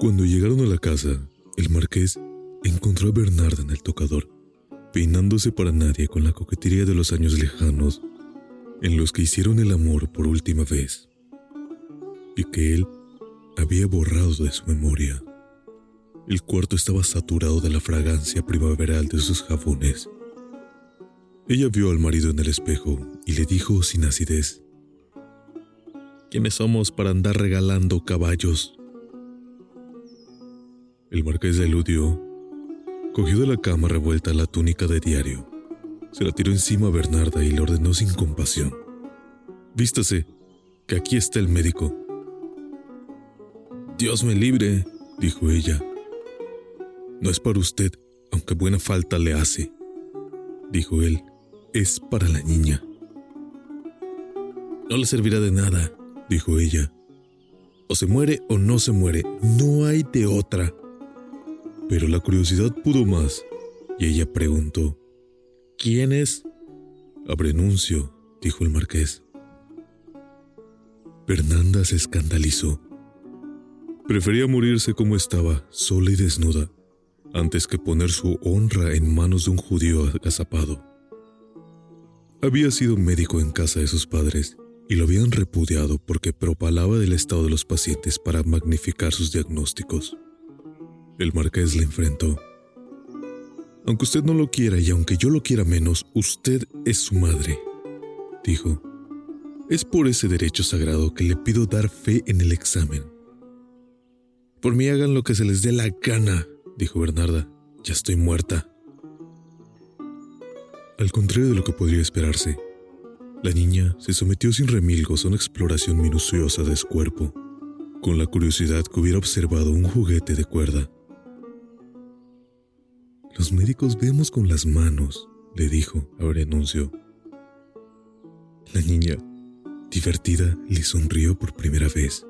Cuando llegaron a la casa, el marqués encontró a Bernarda en el tocador, peinándose para nadie con la coquetería de los años lejanos en los que hicieron el amor por última vez, y que él había borrado de su memoria. El cuarto estaba saturado de la fragancia primaveral de sus jabones. Ella vio al marido en el espejo y le dijo sin acidez, ¿Quiénes somos para andar regalando caballos? El marqués eludió, cogió de la cama revuelta la túnica de diario, se la tiró encima a Bernarda y le ordenó sin compasión. Vístase, que aquí está el médico. Dios me libre, dijo ella. No es para usted, aunque buena falta le hace, dijo él. Es para la niña. No le servirá de nada, dijo ella. O se muere o no se muere, no hay de otra. Pero la curiosidad pudo más, y ella preguntó, ¿Quién es? Abrenuncio, dijo el marqués. Fernanda se escandalizó. Prefería morirse como estaba, sola y desnuda, antes que poner su honra en manos de un judío agazapado. Había sido médico en casa de sus padres y lo habían repudiado porque propalaba del estado de los pacientes para magnificar sus diagnósticos. El marqués le enfrentó. Aunque usted no lo quiera y aunque yo lo quiera menos, usted es su madre, dijo. Es por ese derecho sagrado que le pido dar fe en el examen. Por mí hagan lo que se les dé la gana, dijo Bernarda. Ya estoy muerta. Al contrario de lo que podría esperarse, la niña se sometió sin remilgos a una exploración minuciosa de su cuerpo, con la curiosidad que hubiera observado un juguete de cuerda. Los médicos vemos con las manos, le dijo a renuncio. La niña, divertida, le sonrió por primera vez.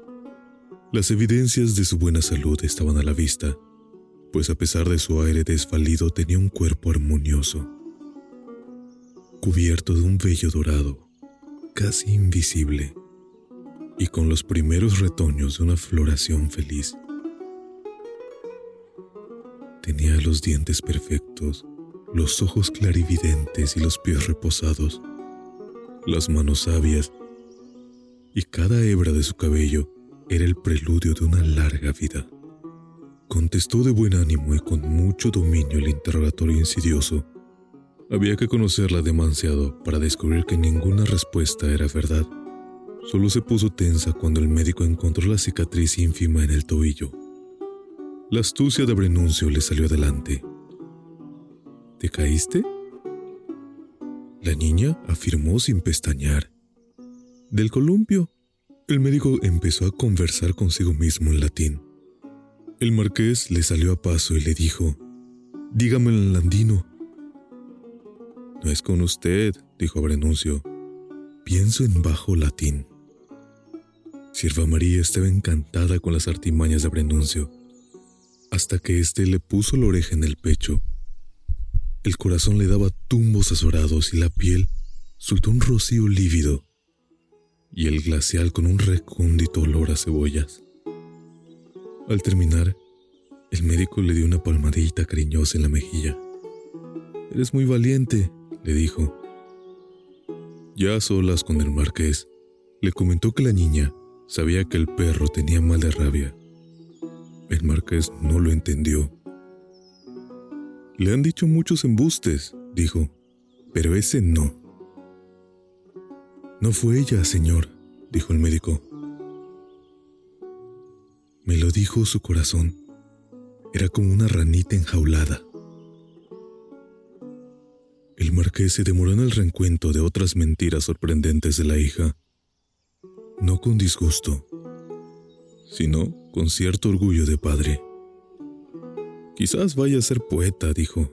Las evidencias de su buena salud estaban a la vista, pues a pesar de su aire desvalido tenía un cuerpo armonioso, cubierto de un vello dorado, casi invisible, y con los primeros retoños de una floración feliz. Tenía los dientes perfectos, los ojos clarividentes y los pies reposados, las manos sabias, y cada hebra de su cabello era el preludio de una larga vida. Contestó de buen ánimo y con mucho dominio el interrogatorio insidioso. Había que conocerla demasiado para descubrir que ninguna respuesta era verdad. Solo se puso tensa cuando el médico encontró la cicatriz ínfima en el tobillo la astucia de Brenuncio le salió adelante. ¿Te caíste? La niña afirmó sin pestañear. Del columpio. El médico empezó a conversar consigo mismo en latín. El marqués le salió a paso y le dijo, Dígame en landino. No es con usted, dijo Brenuncio. Pienso en bajo latín. Sierva María estaba encantada con las artimañas de Brenuncio hasta que éste le puso la oreja en el pecho. El corazón le daba tumbos azorados y la piel soltó un rocío lívido y el glacial con un recóndito olor a cebollas. Al terminar, el médico le dio una palmadita cariñosa en la mejilla. Eres muy valiente, le dijo. Ya a solas con el marqués, le comentó que la niña sabía que el perro tenía mal de rabia el marqués no lo entendió. Le han dicho muchos embustes, dijo, pero ese no. No fue ella, señor, dijo el médico. Me lo dijo su corazón. Era como una ranita enjaulada. El marqués se demoró en el reencuentro de otras mentiras sorprendentes de la hija, no con disgusto, sino con cierto orgullo de padre. Quizás vaya a ser poeta, dijo.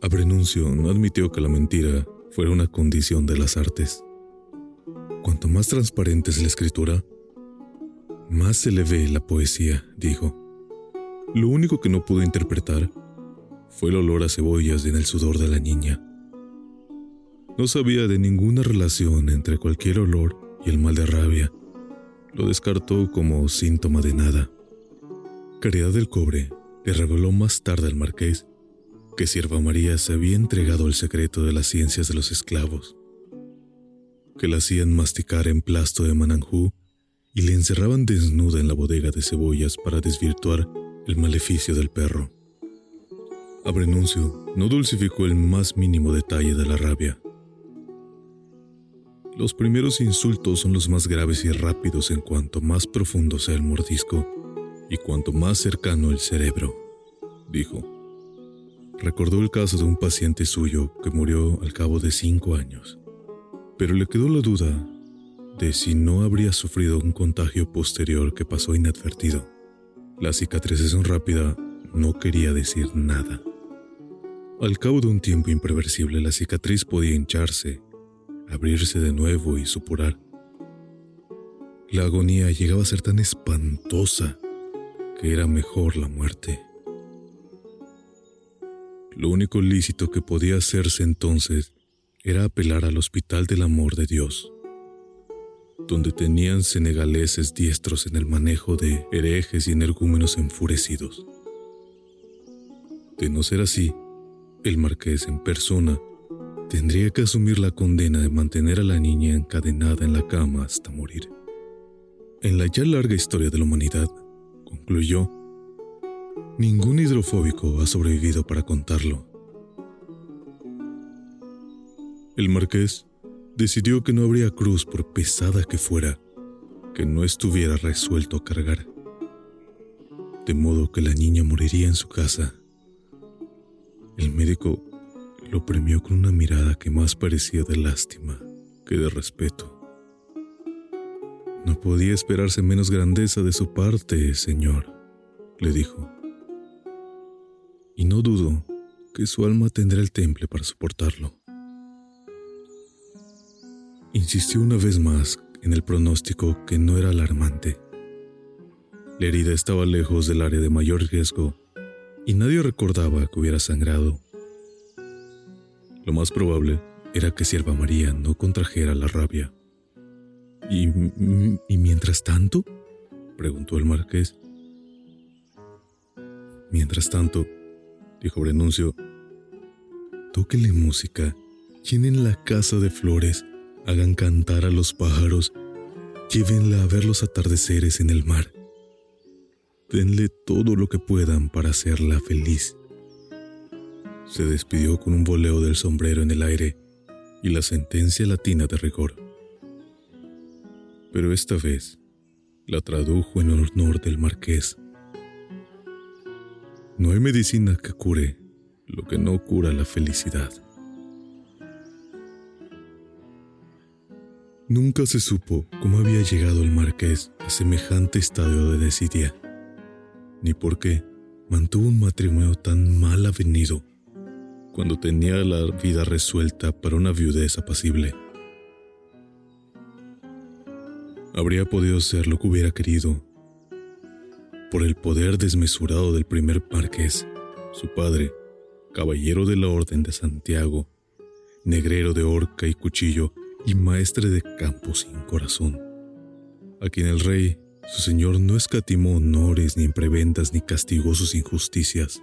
Abrenuncio no admitió que la mentira fuera una condición de las artes. Cuanto más transparente es la escritura, más se le ve la poesía, dijo. Lo único que no pudo interpretar fue el olor a cebollas en el sudor de la niña. No sabía de ninguna relación entre cualquier olor y el mal de rabia. Lo descartó como síntoma de nada. Caridad del Cobre le reveló más tarde al marqués que Sierva María se había entregado el secreto de las ciencias de los esclavos, que la hacían masticar en plasto de mananjú y le encerraban desnuda en la bodega de cebollas para desvirtuar el maleficio del perro. Abrenuncio no dulcificó el más mínimo detalle de la rabia. Los primeros insultos son los más graves y rápidos en cuanto más profundo sea el mordisco y cuanto más cercano el cerebro, dijo. Recordó el caso de un paciente suyo que murió al cabo de cinco años, pero le quedó la duda de si no habría sufrido un contagio posterior que pasó inadvertido. La cicatrización rápida no quería decir nada. Al cabo de un tiempo impreversible, la cicatriz podía hincharse, abrirse de nuevo y supurar. La agonía llegaba a ser tan espantosa que era mejor la muerte. Lo único lícito que podía hacerse entonces era apelar al Hospital del Amor de Dios, donde tenían senegaleses diestros en el manejo de herejes y energúmenos enfurecidos. De no ser así, el marqués en persona tendría que asumir la condena de mantener a la niña encadenada en la cama hasta morir. En la ya larga historia de la humanidad, concluyó, Ningún hidrofóbico ha sobrevivido para contarlo. El marqués decidió que no habría cruz por pesada que fuera, que no estuviera resuelto a cargar. De modo que la niña moriría en su casa. El médico lo premió con una mirada que más parecía de lástima que de respeto. No podía esperarse menos grandeza de su parte, señor, le dijo y no dudo que su alma tendrá el temple para soportarlo. Insistió una vez más en el pronóstico que no era alarmante. La herida estaba lejos del área de mayor riesgo y nadie recordaba que hubiera sangrado. Lo más probable era que Sierva María no contrajera la rabia. ¿Y, ¿Y mientras tanto? preguntó el marqués. Mientras tanto, dijo Brenuncio. Tóquenle música, llenen la casa de flores, hagan cantar a los pájaros, llévenla a ver los atardeceres en el mar. Denle todo lo que puedan para hacerla feliz. Se despidió con un voleo del sombrero en el aire y la sentencia latina de rigor. Pero esta vez la tradujo en honor del marqués no hay medicina que cure lo que no cura la felicidad. Nunca se supo cómo había llegado el marqués a semejante estado de desidia, ni por qué mantuvo un matrimonio tan mal avenido cuando tenía la vida resuelta para una viudez apacible. Habría podido ser lo que hubiera querido por el poder desmesurado del primer marqués, su padre, caballero de la Orden de Santiago, negrero de horca y cuchillo y maestre de campo sin corazón, a quien el rey, su señor, no escatimó honores ni prebendas ni castigó sus injusticias.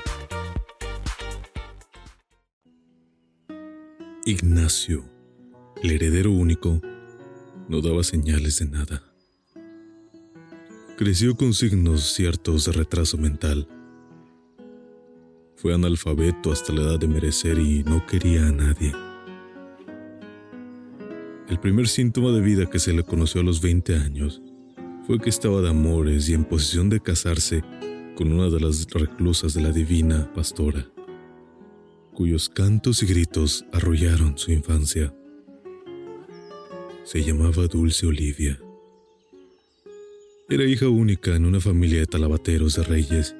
Ignacio, el heredero único, no daba señales de nada. Creció con signos ciertos de retraso mental fue analfabeto hasta la edad de merecer y no quería a nadie. El primer síntoma de vida que se le conoció a los 20 años fue que estaba de amores y en posición de casarse con una de las reclusas de la divina pastora, cuyos cantos y gritos arrollaron su infancia. Se llamaba Dulce Olivia. Era hija única en una familia de talabateros de reyes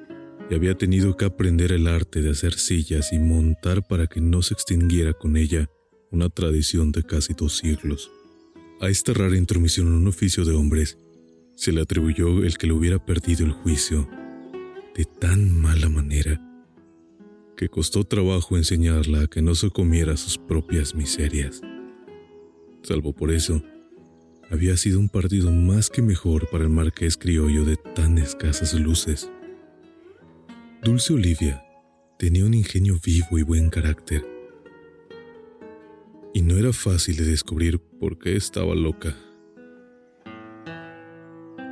y había tenido que aprender el arte de hacer sillas y montar para que no se extinguiera con ella una tradición de casi dos siglos. A esta rara intromisión en un oficio de hombres se le atribuyó el que le hubiera perdido el juicio de tan mala manera que costó trabajo enseñarla a que no se comiera sus propias miserias. Salvo por eso, había sido un partido más que mejor para el marqués criollo de tan escasas luces. Dulce Olivia tenía un ingenio vivo y buen carácter. Y no era fácil de descubrir por qué estaba loca.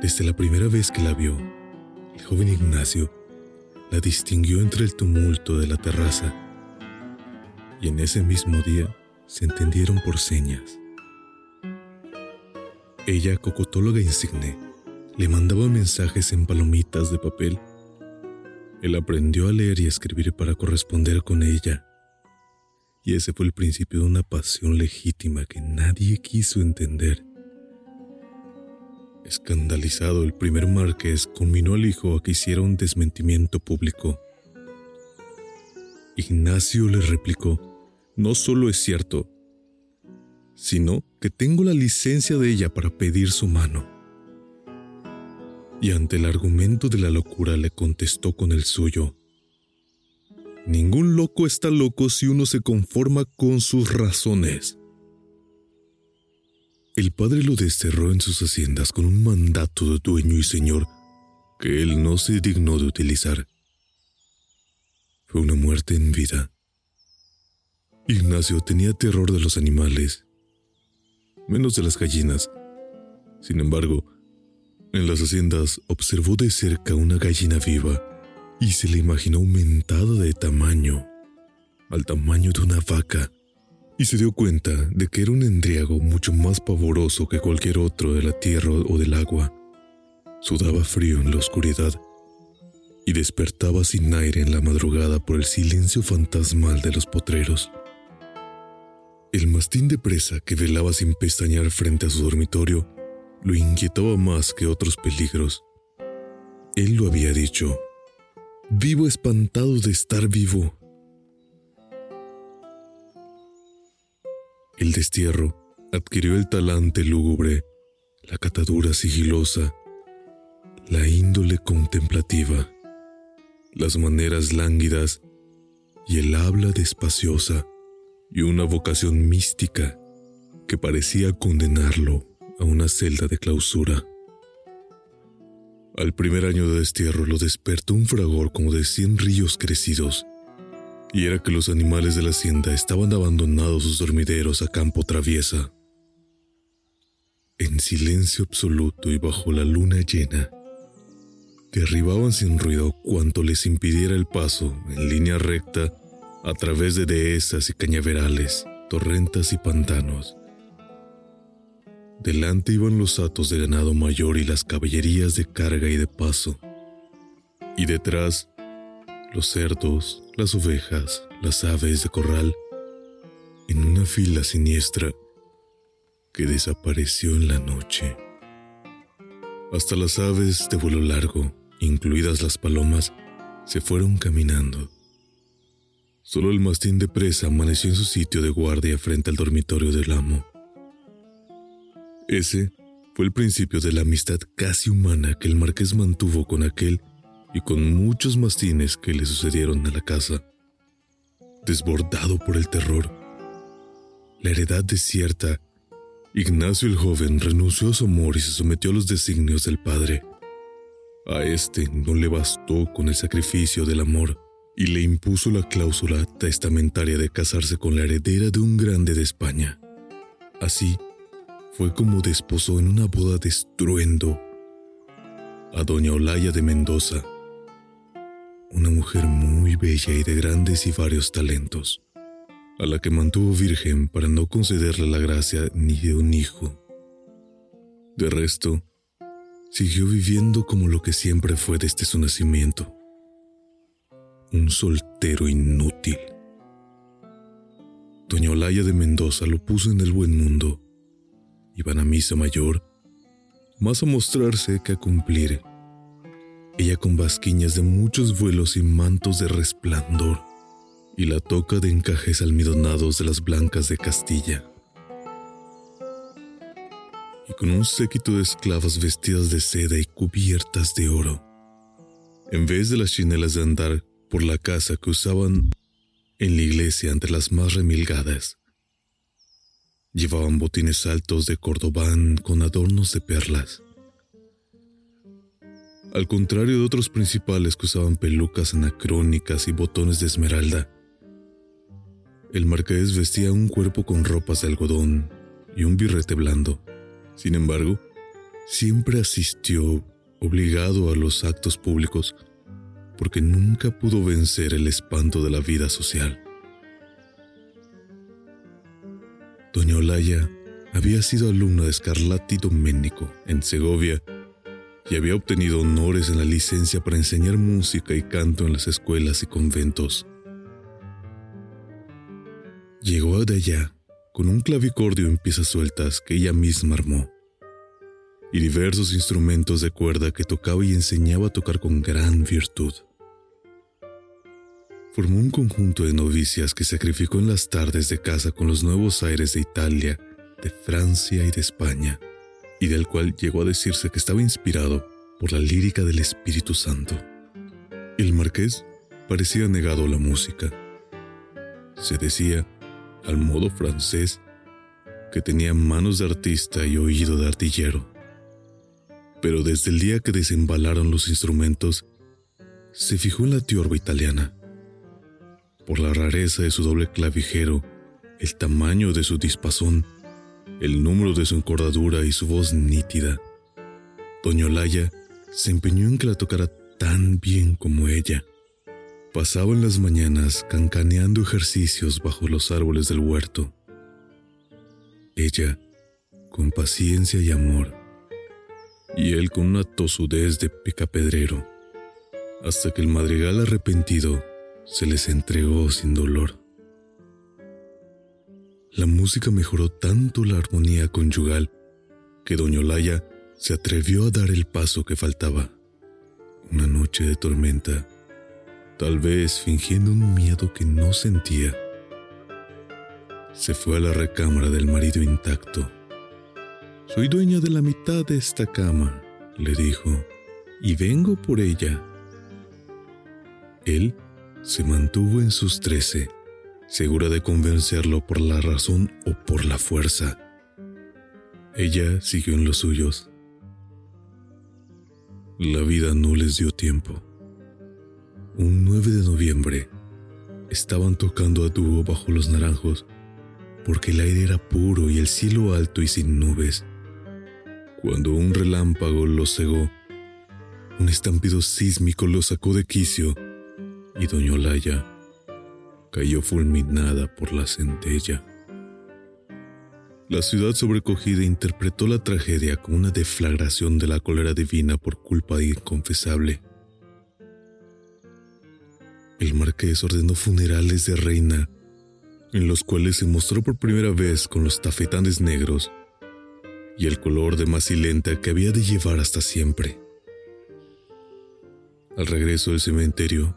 Desde la primera vez que la vio, el joven Ignacio la distinguió entre el tumulto de la terraza y en ese mismo día se entendieron por señas. Ella, cocotóloga insigne, le mandaba mensajes en palomitas de papel él aprendió a leer y escribir para corresponder con ella. Y ese fue el principio de una pasión legítima que nadie quiso entender. Escandalizado, el primer marqués conminó al hijo a que hiciera un desmentimiento público. Ignacio le replicó, no solo es cierto, sino que tengo la licencia de ella para pedir su mano y ante el argumento de la locura le contestó con el suyo. Ningún loco está loco si uno se conforma con sus razones. El padre lo desterró en sus haciendas con un mandato de dueño y señor que él no se dignó de utilizar. Fue una muerte en vida. Ignacio tenía terror de los animales, menos de las gallinas. Sin embargo, en las haciendas observó de cerca una gallina viva y se le imaginó aumentada de tamaño, al tamaño de una vaca, y se dio cuenta de que era un endriago mucho más pavoroso que cualquier otro de la tierra o del agua. Sudaba frío en la oscuridad y despertaba sin aire en la madrugada por el silencio fantasmal de los potreros. El mastín de presa que velaba sin pestañear frente a su dormitorio lo inquietaba más que otros peligros. Él lo había dicho. Vivo espantado de estar vivo. El destierro adquirió el talante lúgubre, la catadura sigilosa, la índole contemplativa, las maneras lánguidas y el habla despaciosa y una vocación mística que parecía condenarlo a una celda de clausura. Al primer año de destierro lo despertó un fragor como de cien ríos crecidos, y era que los animales de la hacienda estaban abandonados sus dormideros a campo traviesa. En silencio absoluto y bajo la luna llena, derribaban sin ruido cuanto les impidiera el paso en línea recta a través de dehesas y cañaverales, torrentas y pantanos. Delante iban los atos de ganado mayor y las caballerías de carga y de paso. Y detrás, los cerdos, las ovejas, las aves de corral, en una fila siniestra que desapareció en la noche. Hasta las aves de vuelo largo, incluidas las palomas, se fueron caminando. Solo el mastín de presa amaneció en su sitio de guardia frente al dormitorio del amo. Ese fue el principio de la amistad casi humana que el marqués mantuvo con aquel y con muchos mastines que le sucedieron a la casa. desbordado por el terror. La heredad desierta, Ignacio el joven renunció a su amor y se sometió a los designios del padre. A este no le bastó con el sacrificio del amor y le impuso la cláusula testamentaria de casarse con la heredera de un grande de España. Así fue como desposó en una boda de estruendo a doña Olaya de Mendoza, una mujer muy bella y de grandes y varios talentos, a la que mantuvo virgen para no concederle la gracia ni de un hijo. De resto, siguió viviendo como lo que siempre fue desde su nacimiento, un soltero inútil. Doña Olaya de Mendoza lo puso en el buen mundo. Iban a misa mayor, más a mostrarse que a cumplir ella con basquiñas de muchos vuelos y mantos de resplandor, y la toca de encajes almidonados de las blancas de Castilla. Y con un séquito de esclavas vestidas de seda y cubiertas de oro, en vez de las chinelas de andar por la casa que usaban en la iglesia entre las más remilgadas. Llevaban botines altos de cordobán con adornos de perlas al contrario de otros principales que usaban pelucas anacrónicas y botones de esmeralda. El marqués vestía un cuerpo con ropas de algodón y un birrete blando. Sin embargo, siempre asistió obligado a los actos públicos porque nunca pudo vencer el espanto de la vida social. Doña Olaya había sido alumna de Scarlatti Domenico en Segovia y había obtenido honores en la licencia para enseñar música y canto en las escuelas y conventos. Llegó de allá con un clavicordio en piezas sueltas que ella misma armó y diversos instrumentos de cuerda que tocaba y enseñaba a tocar con gran virtud. Formó un conjunto de novicias que sacrificó en las tardes de casa con los nuevos aires de Italia, de Francia y de España y del cual llegó a decirse que estaba inspirado por la lírica del Espíritu Santo. El marqués parecía negado a la música. Se decía, al modo francés, que tenía manos de artista y oído de artillero. Pero desde el día que desembalaron los instrumentos, se fijó en la tiorba italiana. Por la rareza de su doble clavijero, el tamaño de su dispasón, el número de su encordadura y su voz nítida. Doña Olaya se empeñó en que la tocara tan bien como ella. Pasaba en las mañanas cancaneando ejercicios bajo los árboles del huerto. Ella, con paciencia y amor, y él con una tosudez de picapedrero, hasta que el madrigal arrepentido se les entregó sin dolor. La música mejoró tanto la armonía conyugal que doña Olaya se atrevió a dar el paso que faltaba. Una noche de tormenta, tal vez fingiendo un miedo que no sentía. Se fue a la recámara del marido intacto. Soy dueña de la mitad de esta cama, le dijo, y vengo por ella. Él se mantuvo en sus trece segura de convencerlo por la razón o por la fuerza. Ella siguió en los suyos. La vida no les dio tiempo. Un 9 de noviembre estaban tocando a dúo bajo los naranjos porque el aire era puro y el cielo alto y sin nubes. Cuando un relámpago los cegó, un estampido sísmico los sacó de quicio y doña Olaya cayó fulminada por la centella. La ciudad sobrecogida interpretó la tragedia como una deflagración de la cólera divina por culpa inconfesable. El marqués ordenó funerales de reina, en los cuales se mostró por primera vez con los tafetanes negros y el color de macilenta que había de llevar hasta siempre. Al regreso del cementerio,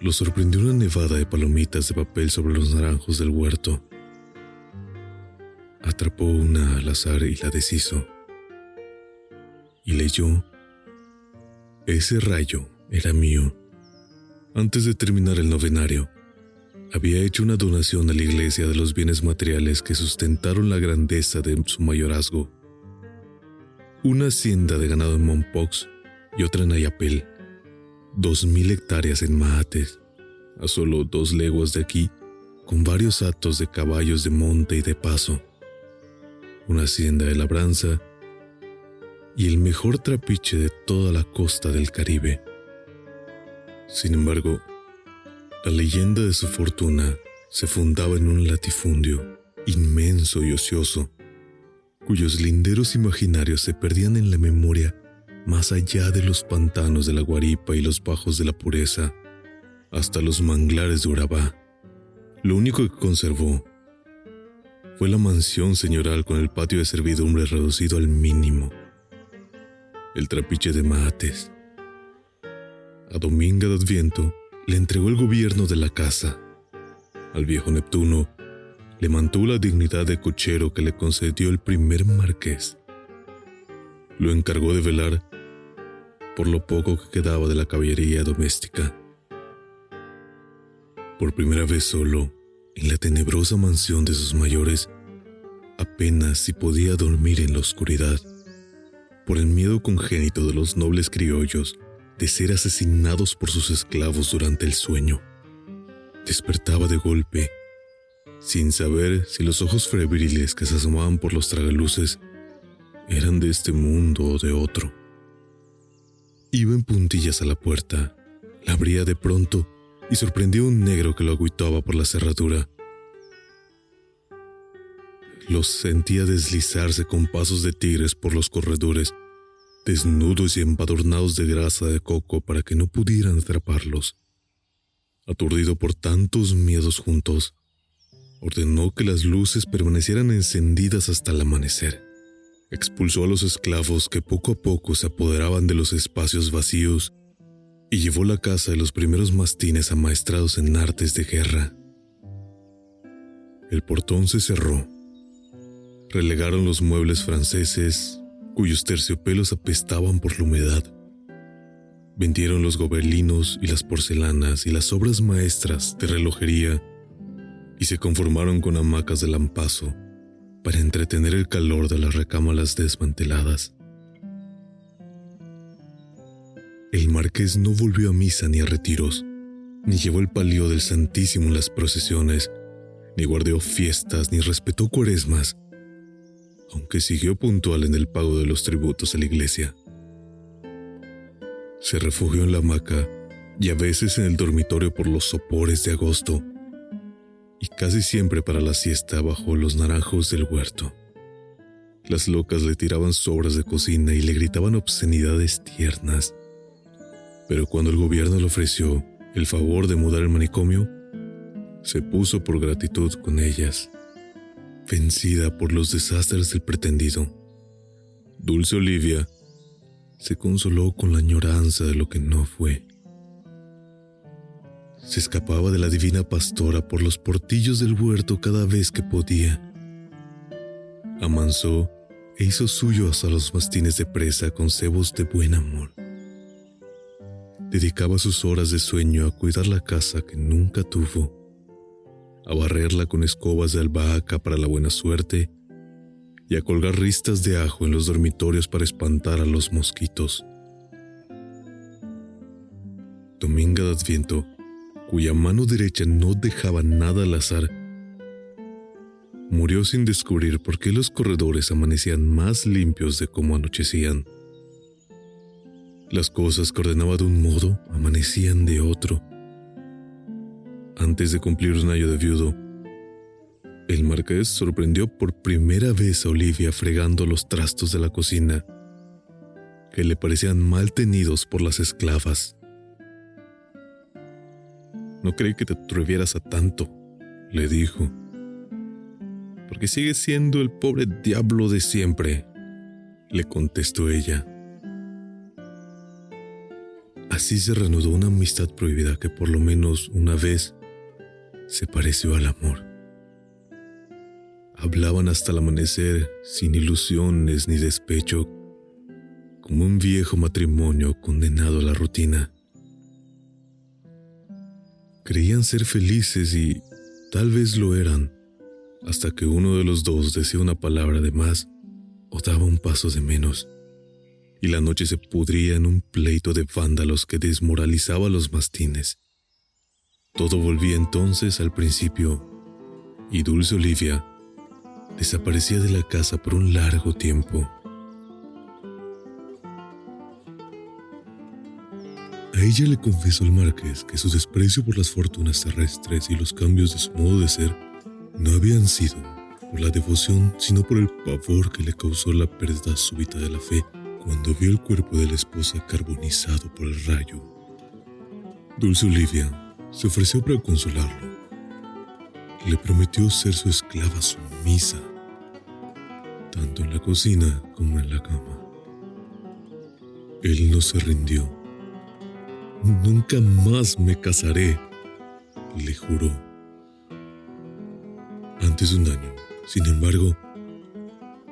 lo sorprendió una nevada de palomitas de papel sobre los naranjos del huerto. Atrapó una al azar y la deshizo. Y leyó, ese rayo era mío. Antes de terminar el novenario, había hecho una donación a la iglesia de los bienes materiales que sustentaron la grandeza de su mayorazgo. Una hacienda de ganado en Mompox y otra en Ayapel, dos mil hectáreas en Mahates, a solo dos leguas de aquí, con varios atos de caballos de monte y de paso, una hacienda de labranza y el mejor trapiche de toda la costa del Caribe. Sin embargo, la leyenda de su fortuna se fundaba en un latifundio inmenso y ocioso, cuyos linderos imaginarios se perdían en la memoria más allá de los pantanos de la guaripa y los bajos de la pureza, hasta los manglares de Urabá. Lo único que conservó fue la mansión señoral con el patio de servidumbre reducido al mínimo, el trapiche de mates. A Dominga de Adviento le entregó el gobierno de la casa. Al viejo Neptuno le mantuvo la dignidad de cochero que le concedió el primer marqués. Lo encargó de velar por lo poco que quedaba de la caballería doméstica. Por primera vez solo, en la tenebrosa mansión de sus mayores, apenas si podía dormir en la oscuridad, por el miedo congénito de los nobles criollos de ser asesinados por sus esclavos durante el sueño. Despertaba de golpe, sin saber si los ojos febriles que se asomaban por los tragaluces eran de este mundo o de otro. Iba en puntillas a la puerta, la abría de pronto y sorprendió un negro que lo agüitaba por la cerradura. Los sentía deslizarse con pasos de tigres por los corredores desnudos y empadornados de grasa de coco para que no pudieran atraparlos. Aturdido por tantos miedos juntos, ordenó que las luces permanecieran encendidas hasta el amanecer. Expulsó a los esclavos que poco a poco se apoderaban de los espacios vacíos y llevó la casa de los primeros mastines amaestrados en artes de guerra. El portón se cerró. Relegaron los muebles franceses cuyos terciopelos apestaban por la humedad. Vendieron los gobelinos y las porcelanas y las obras maestras de relojería y se conformaron con hamacas de lampazo para entretener el calor de las recámaras desmanteladas. El marqués no volvió a misa ni a retiros, ni llevó el palio del Santísimo en las procesiones, ni guardó fiestas, ni respetó cuaresmas, aunque siguió puntual en el pago de los tributos a la iglesia. Se refugió en la hamaca y a veces en el dormitorio por los sopores de agosto, y casi siempre para la siesta bajo los naranjos del huerto. Las locas le tiraban sobras de cocina y le gritaban obscenidades tiernas. Pero cuando el gobierno le ofreció el favor de mudar el manicomio, se puso por gratitud con ellas vencida por los desastres del pretendido. Dulce Olivia se consoló con la añoranza de lo que no fue. Se escapaba de la divina pastora por los portillos del huerto cada vez que podía. Amansó e hizo suyo hasta los mastines de presa con cebos de buen amor. Dedicaba sus horas de sueño a cuidar la casa que nunca tuvo a barrerla con escobas de albahaca para la buena suerte y a colgar ristas de ajo en los dormitorios para espantar a los mosquitos. Dominga de Adviento, cuya mano derecha no dejaba nada al azar, murió sin descubrir por qué los corredores amanecían más limpios de cómo anochecían. Las cosas que ordenaba de un modo amanecían de otro antes de cumplir un año de viudo, el marqués sorprendió por primera vez a Olivia fregando los trastos de la cocina, que le parecían mal tenidos por las esclavas. No creí que te atrevieras a tanto, le dijo, porque sigues siendo el pobre diablo de siempre, le contestó ella. Así se reanudó una amistad prohibida que por lo menos una vez se pareció al amor. Hablaban hasta el amanecer sin ilusiones ni despecho, como un viejo matrimonio condenado a la rutina. Creían ser felices y tal vez lo eran, hasta que uno de los dos decía una palabra de más o daba un paso de menos, y la noche se pudría en un pleito de vándalos que desmoralizaba a los mastines. Todo volvía entonces al principio, y Dulce Olivia desaparecía de la casa por un largo tiempo. A ella le confesó el marqués que su desprecio por las fortunas terrestres y los cambios de su modo de ser no habían sido por la devoción, sino por el pavor que le causó la pérdida súbita de la fe cuando vio el cuerpo de la esposa carbonizado por el rayo. Dulce Olivia se ofreció para consolarlo. Le prometió ser su esclava sumisa, tanto en la cocina como en la cama. Él no se rindió. Nunca más me casaré, le juró. Antes de un año, sin embargo,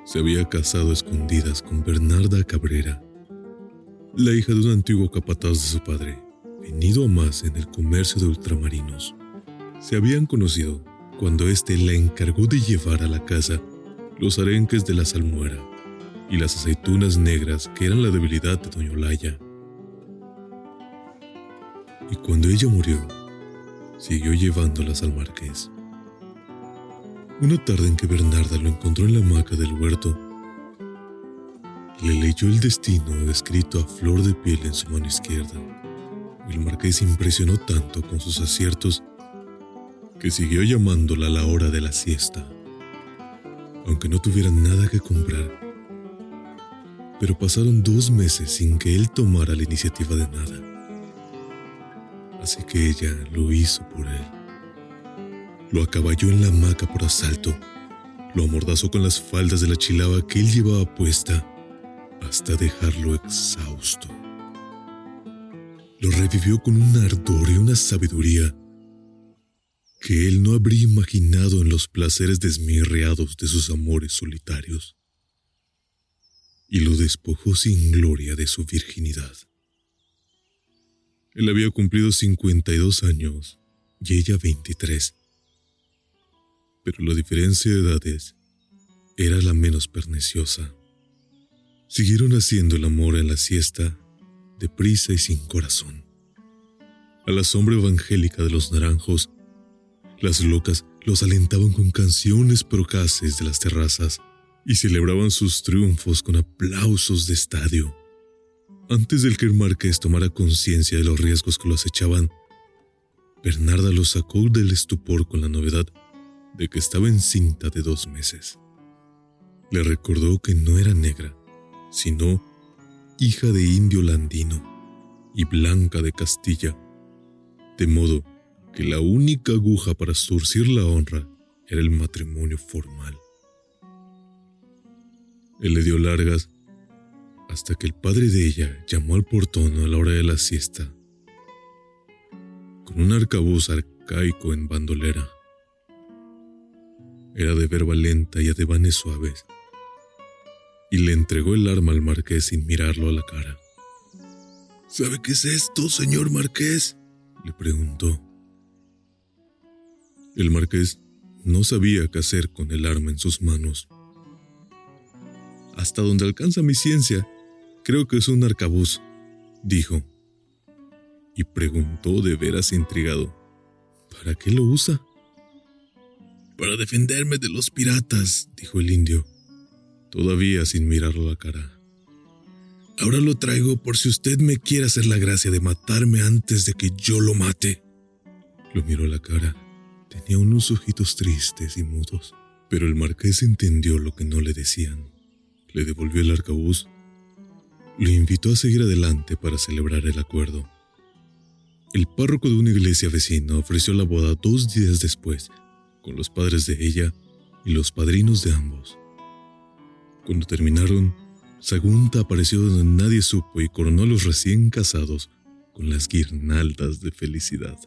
se había casado a escondidas con Bernarda Cabrera, la hija de un antiguo capataz de su padre, venido a más en el comercio de ultramarinos. Se habían conocido cuando éste la encargó de llevar a la casa los arenques de la salmuera y las aceitunas negras que eran la debilidad de doña Olaya. Y cuando ella murió, siguió llevándolas al marqués. Una tarde en que Bernarda lo encontró en la hamaca del huerto, le leyó el destino escrito a flor de piel en su mano izquierda. El marqués impresionó tanto con sus aciertos que siguió llamándola a la hora de la siesta, aunque no tuviera nada que comprar. Pero pasaron dos meses sin que él tomara la iniciativa de nada. Así que ella lo hizo por él. Lo acaballó en la hamaca por asalto, lo amordazó con las faldas de la chilaba que él llevaba puesta hasta dejarlo exhausto. Lo revivió con un ardor y una sabiduría que él no habría imaginado en los placeres desmirreados de sus amores solitarios, y lo despojó sin gloria de su virginidad. Él había cumplido 52 años y ella 23 pero la diferencia de edades era la menos perniciosa. Siguieron haciendo el amor en la siesta, deprisa y sin corazón. A la sombra evangélica de los naranjos, las locas los alentaban con canciones procaces de las terrazas y celebraban sus triunfos con aplausos de estadio. Antes del que el marqués tomara conciencia de los riesgos que lo acechaban, Bernarda lo sacó del estupor con la novedad de que estaba encinta de dos meses. Le recordó que no era negra, sino hija de indio landino y blanca de Castilla, de modo que la única aguja para surcir la honra era el matrimonio formal. Él le dio largas hasta que el padre de ella llamó al portón a la hora de la siesta, con un arcabuz arcaico en bandolera. Era de verba lenta y adebanes suaves. Y le entregó el arma al marqués sin mirarlo a la cara. ¿Sabe qué es esto, señor marqués? le preguntó. El marqués no sabía qué hacer con el arma en sus manos. Hasta donde alcanza mi ciencia, creo que es un arcabuz, dijo. Y preguntó de veras intrigado, ¿para qué lo usa? Para defenderme de los piratas, dijo el indio, todavía sin mirarlo a la cara. Ahora lo traigo por si usted me quiere hacer la gracia de matarme antes de que yo lo mate. Lo miró a la cara. Tenía unos ojitos tristes y mudos, pero el marqués entendió lo que no le decían. Le devolvió el arcabuz. Lo invitó a seguir adelante para celebrar el acuerdo. El párroco de una iglesia vecina ofreció la boda dos días después con los padres de ella y los padrinos de ambos. Cuando terminaron, Sagunta apareció donde nadie supo y coronó a los recién casados con las guirnaldas de felicidad.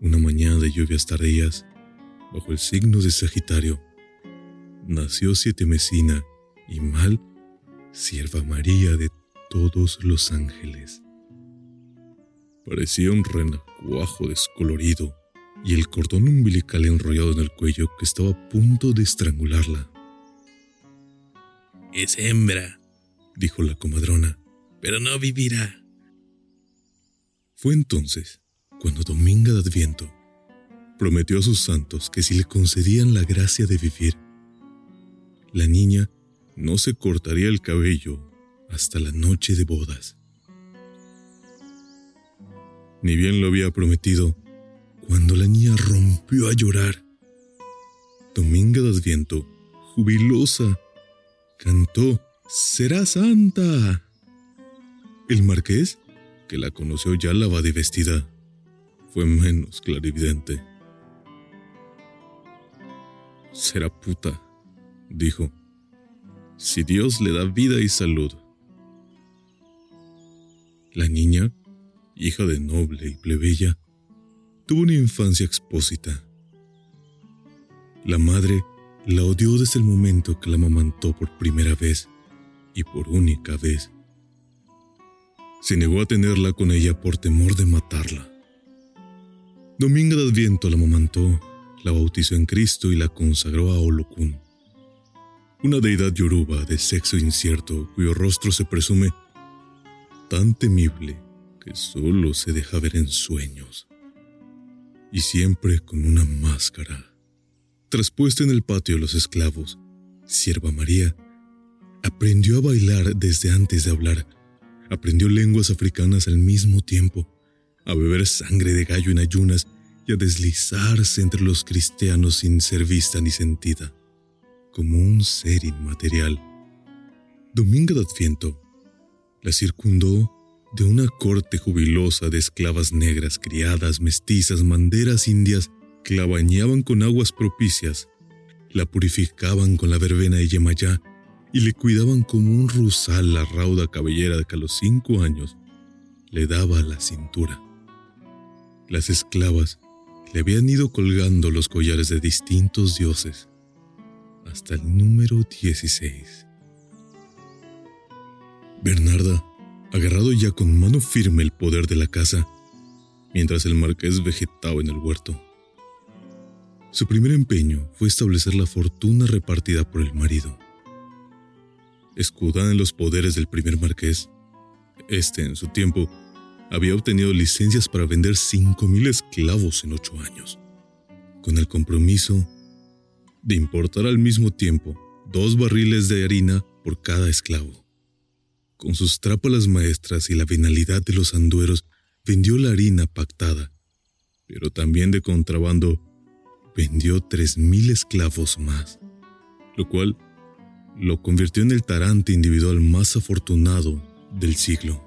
Una mañana de lluvias tardías, bajo el signo de Sagitario, nació Siete Mesina y Mal, sierva María de todos los ángeles. Parecía un renacuajo descolorido y el cordón umbilical enrollado en el cuello que estaba a punto de estrangularla. Es hembra, dijo la comadrona, pero no vivirá. Fue entonces cuando Dominga de Adviento prometió a sus santos que si le concedían la gracia de vivir, la niña no se cortaría el cabello hasta la noche de bodas. Ni bien lo había prometido, cuando la niña rompió a llorar. Dominga de Adviento, jubilosa, cantó, Será santa. El marqués, que la conoció ya lavada y vestida, fue menos clarividente. Será puta, dijo, si Dios le da vida y salud. La niña, hija de noble y plebeya, tuvo una infancia expósita. La madre la odió desde el momento que la amamantó por primera vez y por única vez. Se negó a tenerla con ella por temor de matarla. Dominga de Adviento la amamantó, la bautizó en Cristo y la consagró a Olokun, una deidad yoruba de sexo incierto cuyo rostro se presume tan temible que solo se deja ver en sueños, y siempre con una máscara. Traspuesta en el patio de los esclavos, Sierva María aprendió a bailar desde antes de hablar, aprendió lenguas africanas al mismo tiempo, a beber sangre de gallo en ayunas y a deslizarse entre los cristianos sin ser vista ni sentida, como un ser inmaterial. Dominga de Adviento la circundó de una corte jubilosa de esclavas negras, criadas, mestizas, manderas indias, que la bañaban con aguas propicias, la purificaban con la verbena de Yemayá y le cuidaban como un rusal la rauda cabellera que a los cinco años le daba la cintura. Las esclavas le habían ido colgando los collares de distintos dioses hasta el número 16. Bernarda, agarrado ya con mano firme el poder de la casa, mientras el marqués vegetaba en el huerto. Su primer empeño fue establecer la fortuna repartida por el marido. Escudada en los poderes del primer marqués, este en su tiempo había obtenido licencias para vender 5.000 esclavos en ocho años, con el compromiso de importar al mismo tiempo dos barriles de harina por cada esclavo. Con sus trápalas maestras y la venalidad de los andueros, vendió la harina pactada, pero también de contrabando vendió 3.000 esclavos más, lo cual lo convirtió en el tarante individual más afortunado del siglo.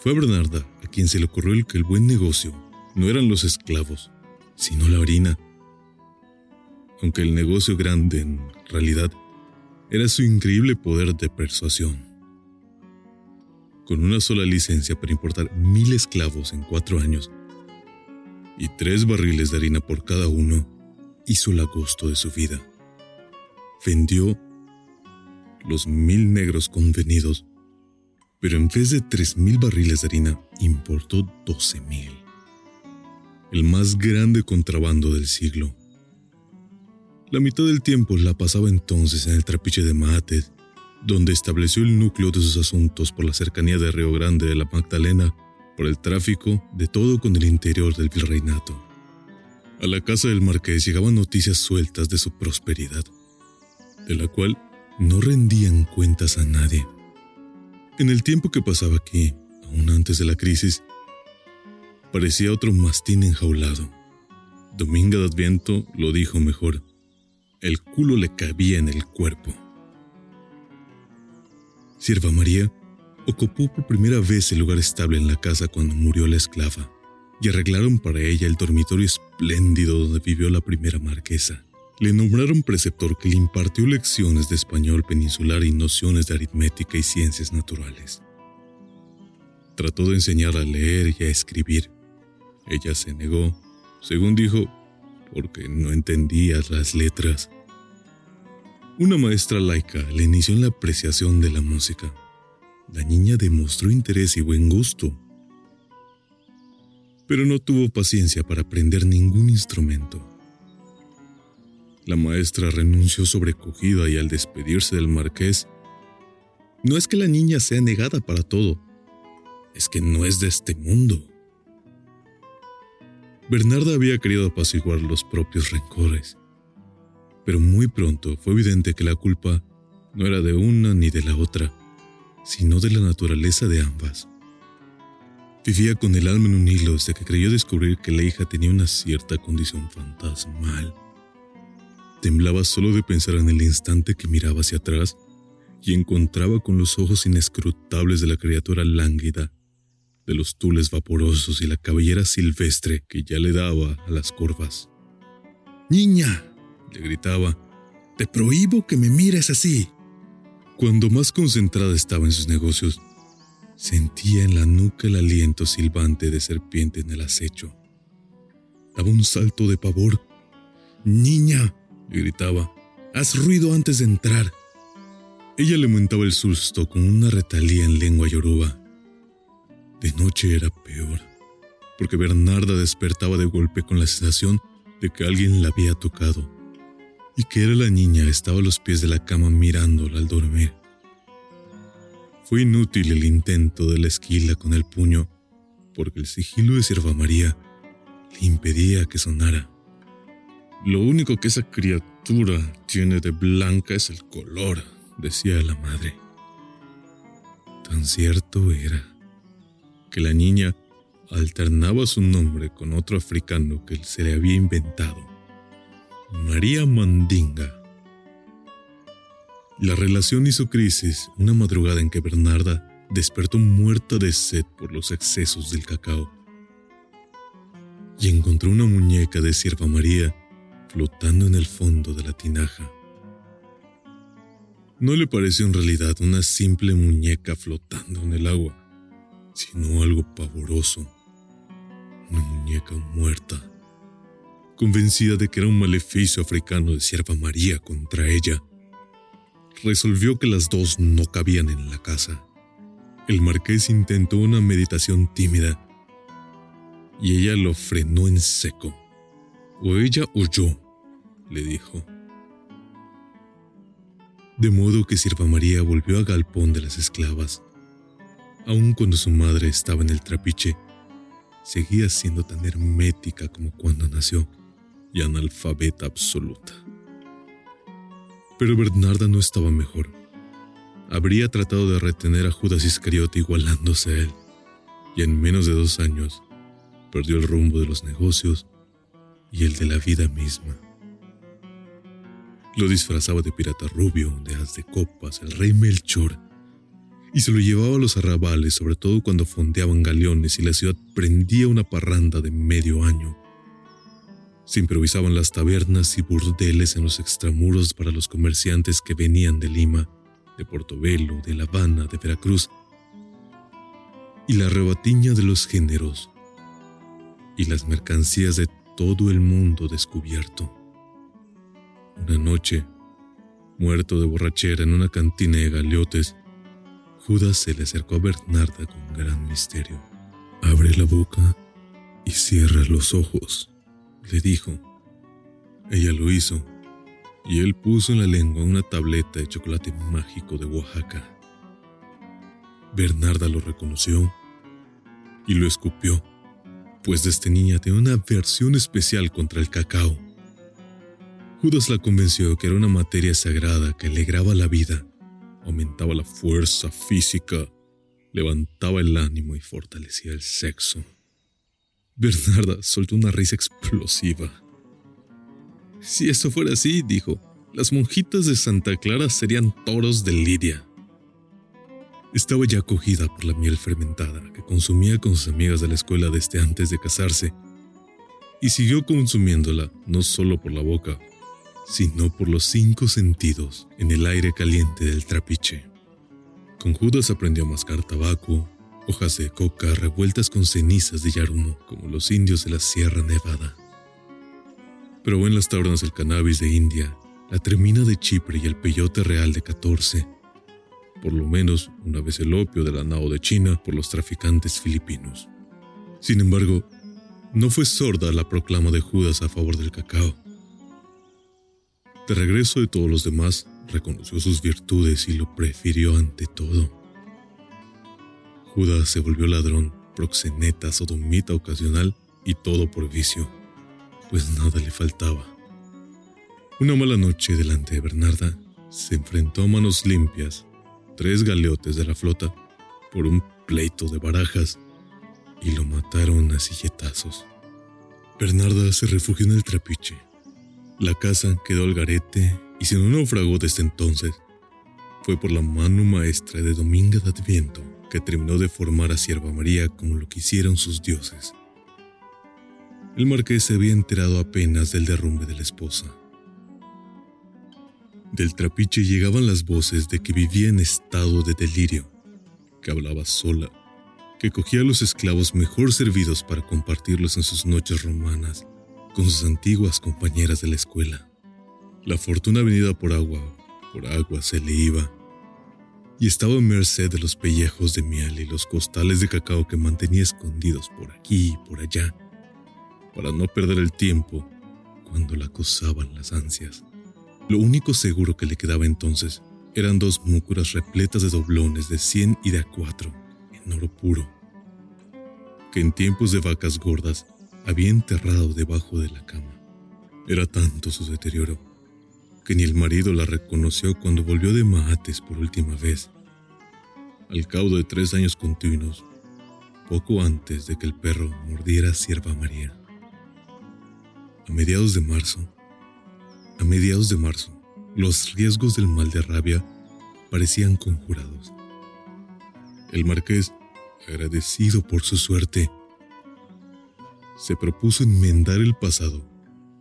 Fue Bernarda a quien se le ocurrió que el buen negocio no eran los esclavos, sino la harina. Aunque el negocio grande en realidad era su increíble poder de persuasión. Con una sola licencia para importar mil esclavos en cuatro años y tres barriles de harina por cada uno, hizo el agosto de su vida. Vendió los mil negros convenidos pero en vez de 3.000 barriles de harina, importó 12.000. El más grande contrabando del siglo. La mitad del tiempo la pasaba entonces en el trapiche de Maated, donde estableció el núcleo de sus asuntos por la cercanía de Río Grande de la Magdalena, por el tráfico de todo con el interior del virreinato. A la casa del marqués llegaban noticias sueltas de su prosperidad, de la cual no rendían cuentas a nadie. En el tiempo que pasaba aquí, aún antes de la crisis, parecía otro mastín enjaulado. Dominga de Adviento lo dijo mejor. El culo le cabía en el cuerpo. Sierva María ocupó por primera vez el lugar estable en la casa cuando murió la esclava, y arreglaron para ella el dormitorio espléndido donde vivió la primera marquesa. Le nombraron preceptor que le impartió lecciones de español peninsular y nociones de aritmética y ciencias naturales. Trató de enseñar a leer y a escribir. Ella se negó, según dijo, porque no entendía las letras. Una maestra laica le inició en la apreciación de la música. La niña demostró interés y buen gusto. pero no tuvo paciencia para aprender ningún instrumento. La maestra renunció sobrecogida y al despedirse del marqués, no es que la niña sea negada para todo, es que no es de este mundo. Bernarda había querido apaciguar los propios rencores, pero muy pronto fue evidente que la culpa no era de una ni de la otra, sino de la naturaleza de ambas. Vivía con el alma en un hilo desde que creyó descubrir que la hija tenía una cierta condición fantasmal. Temblaba solo de pensar en el instante que miraba hacia atrás y encontraba con los ojos inescrutables de la criatura lánguida, de los tules vaporosos y la cabellera silvestre que ya le daba a las curvas. Niña, le gritaba, te prohíbo que me mires así. Cuando más concentrada estaba en sus negocios, sentía en la nuca el aliento silbante de serpiente en el acecho. Daba un salto de pavor. Niña, le gritaba, haz ruido antes de entrar. Ella lamentaba el susto con una retalía en lengua yoruba. De noche era peor, porque Bernarda despertaba de golpe con la sensación de que alguien la había tocado y que era la niña estaba a los pies de la cama mirándola al dormir. Fue inútil el intento de la esquila con el puño, porque el sigilo de Sierva María le impedía que sonara. Lo único que esa criatura tiene de blanca es el color, decía la madre. Tan cierto era que la niña alternaba su nombre con otro africano que se le había inventado María Mandinga. La relación hizo crisis una madrugada en que Bernarda despertó muerta de sed por los excesos del cacao y encontró una muñeca de sierva María flotando en el fondo de la tinaja. No le pareció en realidad una simple muñeca flotando en el agua, sino algo pavoroso, una muñeca muerta convencida de que era un maleficio africano de Sierva María contra ella. Resolvió que las dos no cabían en la casa. El marqués intentó una meditación tímida y ella lo frenó en seco. O ella o yo, le dijo. De modo que Sierva María volvió al galpón de las esclavas. Aun cuando su madre estaba en el trapiche, seguía siendo tan hermética como cuando nació y analfabeta absoluta. Pero Bernarda no estaba mejor. Habría tratado de retener a Judas Iscariote igualándose a él, y en menos de dos años perdió el rumbo de los negocios y el de la vida misma. Lo disfrazaba de pirata rubio, de haz de copas, el rey Melchor, y se lo llevaba a los arrabales, sobre todo cuando fondeaban galeones y la ciudad prendía una parranda de medio año. Se improvisaban las tabernas y burdeles en los extramuros para los comerciantes que venían de Lima, de Portobelo, de La Habana, de Veracruz, y la rebatiña de los géneros, y las mercancías de todo el mundo descubierto. Una noche, muerto de borrachera en una cantina de galeotes, Judas se le acercó a Bernarda con gran misterio. Abre la boca y cierra los ojos le dijo. Ella lo hizo, y él puso en la lengua una tableta de chocolate mágico de Oaxaca. Bernarda lo reconoció y lo escupió, pues desde niña tenía una aversión especial contra el cacao. Judas la convenció que era una materia sagrada que alegraba la vida, aumentaba la fuerza física, levantaba el ánimo y fortalecía el sexo. Bernarda soltó una risa explosiva. Si eso fuera así, dijo, las monjitas de Santa Clara serían toros de Lidia. Estaba ya acogida por la miel fermentada que consumía con sus amigas de la escuela desde antes de casarse, y siguió consumiéndola no solo por la boca, sino por los cinco sentidos en el aire caliente del trapiche. Con Judas aprendió a mascar tabaco, hojas de coca revueltas con cenizas de yarumo, como los indios de la Sierra Nevada. Probó en las tabernas el cannabis de India, la tremina de Chipre y el peyote real de 14. Por lo menos una vez el opio de la Nao de China por los traficantes filipinos. Sin embargo, no fue sorda la proclama de Judas a favor del cacao. De regreso de todos los demás, reconoció sus virtudes y lo prefirió ante todo. Judas se volvió ladrón, proxeneta, sodomita ocasional y todo por vicio, pues nada le faltaba. Una mala noche delante de Bernarda, se enfrentó a manos limpias, tres galeotes de la flota, por un pleito de barajas, y lo mataron a silletazos. Bernarda se refugió en el trapiche. La casa quedó al garete y si no naufragó desde entonces, fue por la mano maestra de Dominga de Adviento que terminó de formar a Sierva María como lo quisieron sus dioses. El marqués se había enterado apenas del derrumbe de la esposa. Del trapiche llegaban las voces de que vivía en estado de delirio, que hablaba sola, que cogía a los esclavos mejor servidos para compartirlos en sus noches romanas con sus antiguas compañeras de la escuela. La fortuna venida por agua, por agua se le iba, y estaba en merced de los pellejos de miel y los costales de cacao que mantenía escondidos por aquí y por allá, para no perder el tiempo cuando la acosaban las ansias. Lo único seguro que le quedaba entonces eran dos múcuras repletas de doblones de cien y de a cuatro, en oro puro, que en tiempos de vacas gordas había enterrado debajo de la cama. Era tanto su deterioro que ni el marido la reconoció cuando volvió de Maates por última vez. Al cabo de tres años continuos, poco antes de que el perro mordiera a Sierva María. A mediados de marzo, a mediados de marzo, los riesgos del mal de rabia parecían conjurados. El marqués, agradecido por su suerte, se propuso enmendar el pasado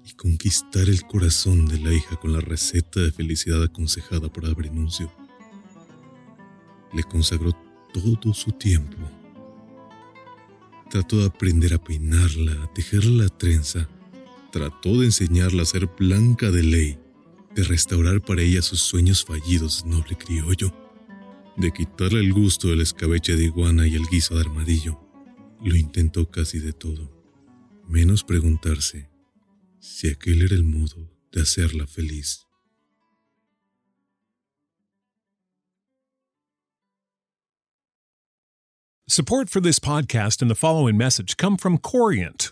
y conquistar el corazón de la hija con la receta de felicidad aconsejada por Abrenuncio. Le consagró todo su tiempo. Trató de aprender a peinarla, a tejerla la trenza, trató de enseñarla a ser blanca de ley, de restaurar para ella sus sueños fallidos de noble criollo, de quitarle el gusto del escabeche de iguana y el guiso de armadillo. Lo intentó casi de todo, menos preguntarse si aquel era el modo de hacerla feliz. Support for this podcast and the following message come from Corient